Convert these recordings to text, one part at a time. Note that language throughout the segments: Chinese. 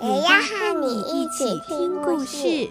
也要和你一起听故事。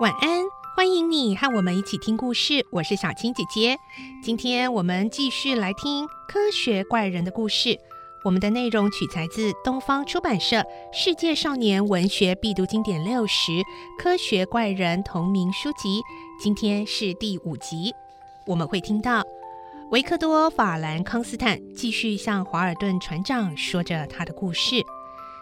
晚安，欢迎你和我们一起听故事。我是小青姐姐，今天我们继续来听科学怪人的故事。我们的内容取材自东方出版社《世界少年文学必读经典六十：科学怪人》同名书籍。今天是第五集，我们会听到维克多·法兰康斯坦继续向华尔顿船长说着他的故事。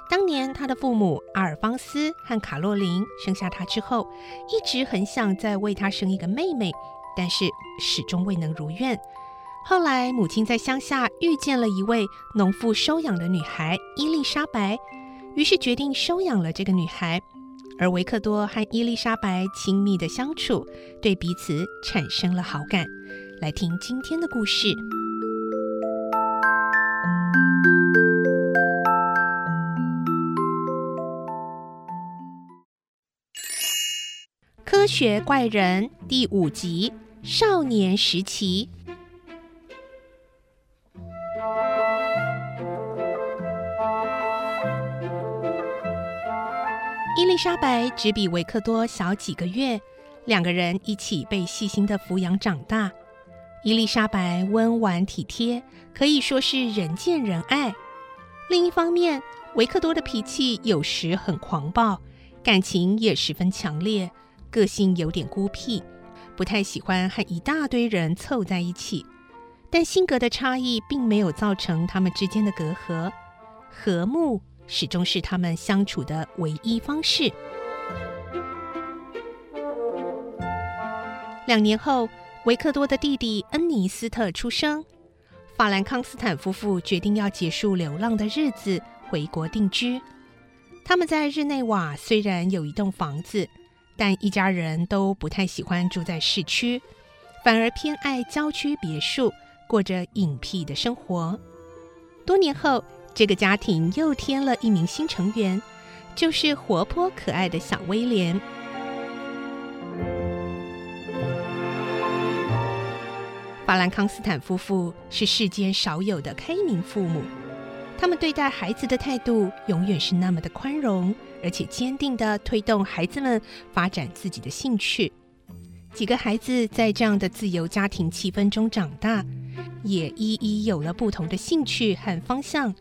当年，他的父母阿尔方斯和卡洛琳生下他之后，一直很想再为他生一个妹妹，但是始终未能如愿。后来，母亲在乡下遇见了一位农妇收养的女孩伊丽莎白，于是决定收养了这个女孩。而维克多和伊丽莎白亲密的相处，对彼此产生了好感。来听今天的故事。科学怪人第五集：少年时期。莎白只比维克多小几个月，两个人一起被细心的抚养长大。伊丽莎白温婉体贴，可以说是人见人爱。另一方面，维克多的脾气有时很狂暴，感情也十分强烈。个性有点孤僻，不太喜欢和一大堆人凑在一起，但性格的差异并没有造成他们之间的隔阂，和睦始终是他们相处的唯一方式。两年后，维克多的弟弟恩尼斯特出生，法兰康斯坦夫妇决定要结束流浪的日子，回国定居。他们在日内瓦虽然有一栋房子。但一家人都不太喜欢住在市区，反而偏爱郊区别墅，过着隐僻的生活。多年后，这个家庭又添了一名新成员，就是活泼可爱的小威廉。法兰康斯坦夫妇是世间少有的开明父母。他们对待孩子的态度永远是那么的宽容，而且坚定的推动孩子们发展自己的兴趣。几个孩子在这样的自由家庭气氛中长大，也一一有了不同的兴趣和方向。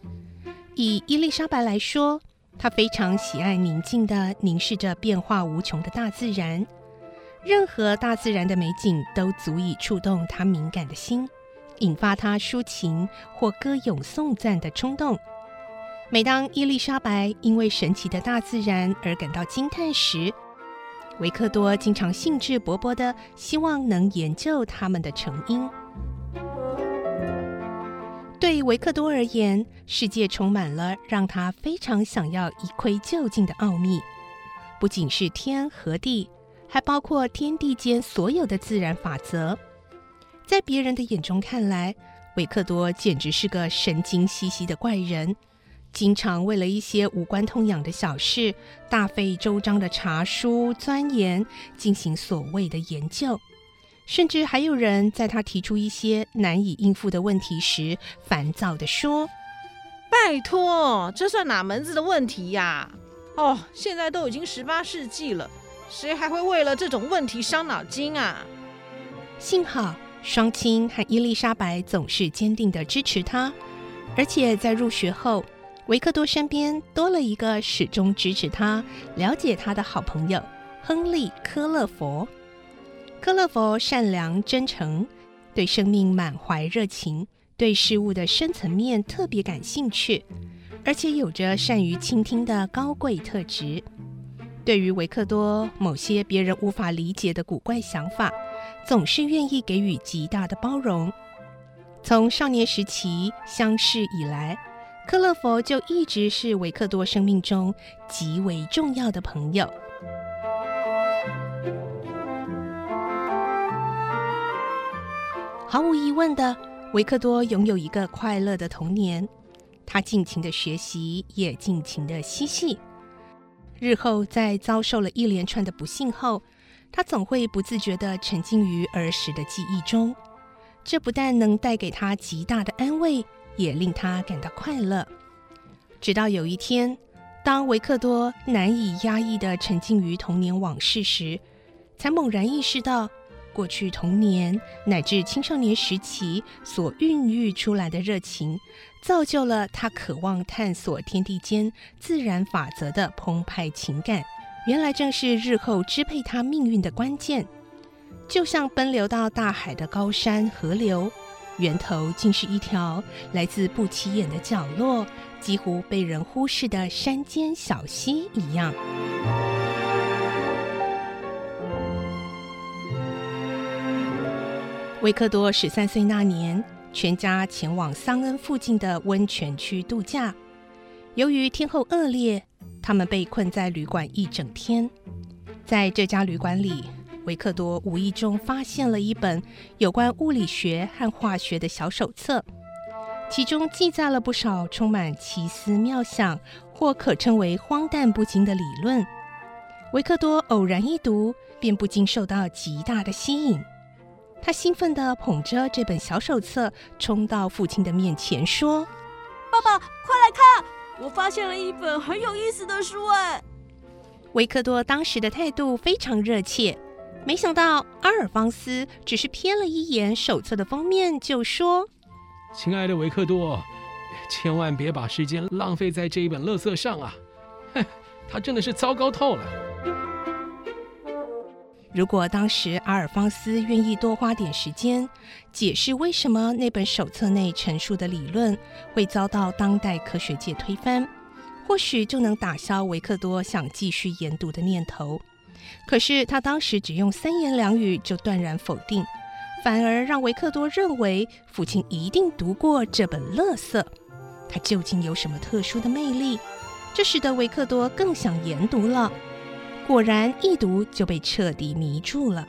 以伊丽莎白来说，她非常喜爱宁静的凝视着变化无穷的大自然，任何大自然的美景都足以触动她敏感的心。引发她抒情或歌咏颂赞的冲动。每当伊丽莎白因为神奇的大自然而感到惊叹时，维克多经常兴致勃勃地希望能研究它们的成因。对维克多而言，世界充满了让他非常想要一窥究竟的奥秘，不仅是天和地，还包括天地间所有的自然法则。在别人的眼中看来，维克多简直是个神经兮兮的怪人，经常为了一些无关痛痒的小事，大费周章的查书钻研，进行所谓的研究，甚至还有人在他提出一些难以应付的问题时，烦躁地说：“拜托，这算哪门子的问题呀？哦，现在都已经十八世纪了，谁还会为了这种问题伤脑筋啊？”幸好。双亲和伊丽莎白总是坚定地支持他，而且在入学后，维克多身边多了一个始终支持他、了解他的好朋友——亨利·科勒佛。科勒佛善良真诚，对生命满怀热情，对事物的深层面特别感兴趣，而且有着善于倾听的高贵特质。对于维克多某些别人无法理解的古怪想法，总是愿意给予极大的包容。从少年时期相识以来，克勒佛就一直是维克多生命中极为重要的朋友。毫无疑问的，维克多拥有一个快乐的童年。他尽情的学习，也尽情的嬉戏。日后在遭受了一连串的不幸后，他总会不自觉地沉浸于儿时的记忆中。这不但能带给他极大的安慰，也令他感到快乐。直到有一天，当维克多难以压抑地沉浸于童年往事时，才猛然意识到。过去童年乃至青少年时期所孕育出来的热情，造就了他渴望探索天地间自然法则的澎湃情感。原来正是日后支配他命运的关键。就像奔流到大海的高山河流，源头竟是一条来自不起眼的角落，几乎被人忽视的山间小溪一样。维克多十三岁那年，全家前往桑恩附近的温泉区度假。由于天候恶劣，他们被困在旅馆一整天。在这家旅馆里，维克多无意中发现了一本有关物理学和化学的小手册，其中记载了不少充满奇思妙想或可称为荒诞不经的理论。维克多偶然一读，便不禁受到极大的吸引。他兴奋地捧着这本小手册，冲到父亲的面前，说：“爸爸，快来看，我发现了一本很有意思的书！”哎，维克多当时的态度非常热切。没想到阿尔方斯只是瞥了一眼手册的封面，就说：“亲爱的维克多，千万别把时间浪费在这一本垃圾上啊！哼，他真的是糟糕透了。”如果当时阿尔方斯愿意多花点时间解释为什么那本手册内陈述的理论会遭到当代科学界推翻，或许就能打消维克多想继续研读的念头。可是他当时只用三言两语就断然否定，反而让维克多认为父亲一定读过这本垃圾。它究竟有什么特殊的魅力？这使得维克多更想研读了。果然，一读就被彻底迷住了。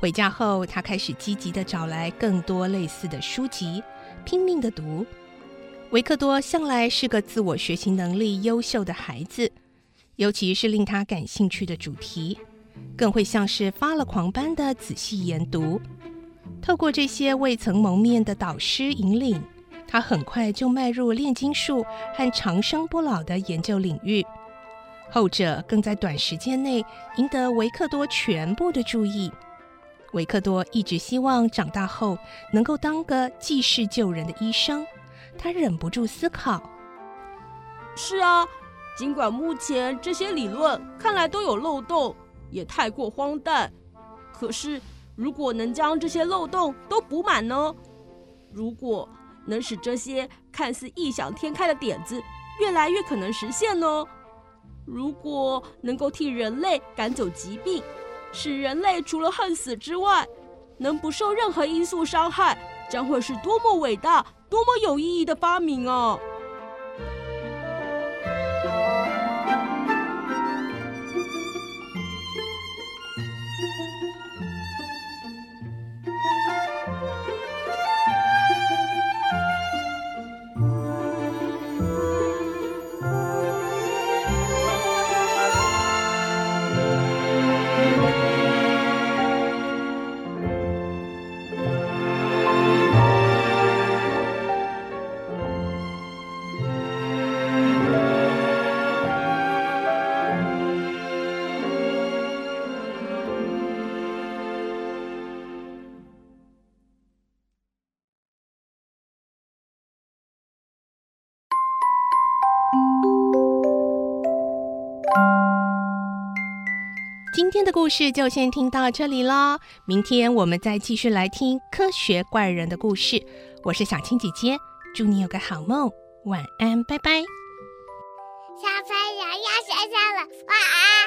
回家后，他开始积极的找来更多类似的书籍，拼命的读。维克多向来是个自我学习能力优秀的孩子，尤其是令他感兴趣的主题，更会像是发了狂般的仔细研读。透过这些未曾谋面的导师引领。他很快就迈入炼金术和长生不老的研究领域，后者更在短时间内赢得维克多全部的注意。维克多一直希望长大后能够当个济世救人的医生，他忍不住思考：是啊，尽管目前这些理论看来都有漏洞，也太过荒诞，可是如果能将这些漏洞都补满呢？如果能使这些看似异想天开的点子越来越可能实现呢？如果能够替人类赶走疾病，使人类除了恨死之外，能不受任何因素伤害，将会是多么伟大、多么有意义的发明啊！今天的故事就先听到这里喽，明天我们再继续来听科学怪人的故事。我是小青姐姐，祝你有个好梦，晚安，拜拜。小朋友要睡觉了，晚安。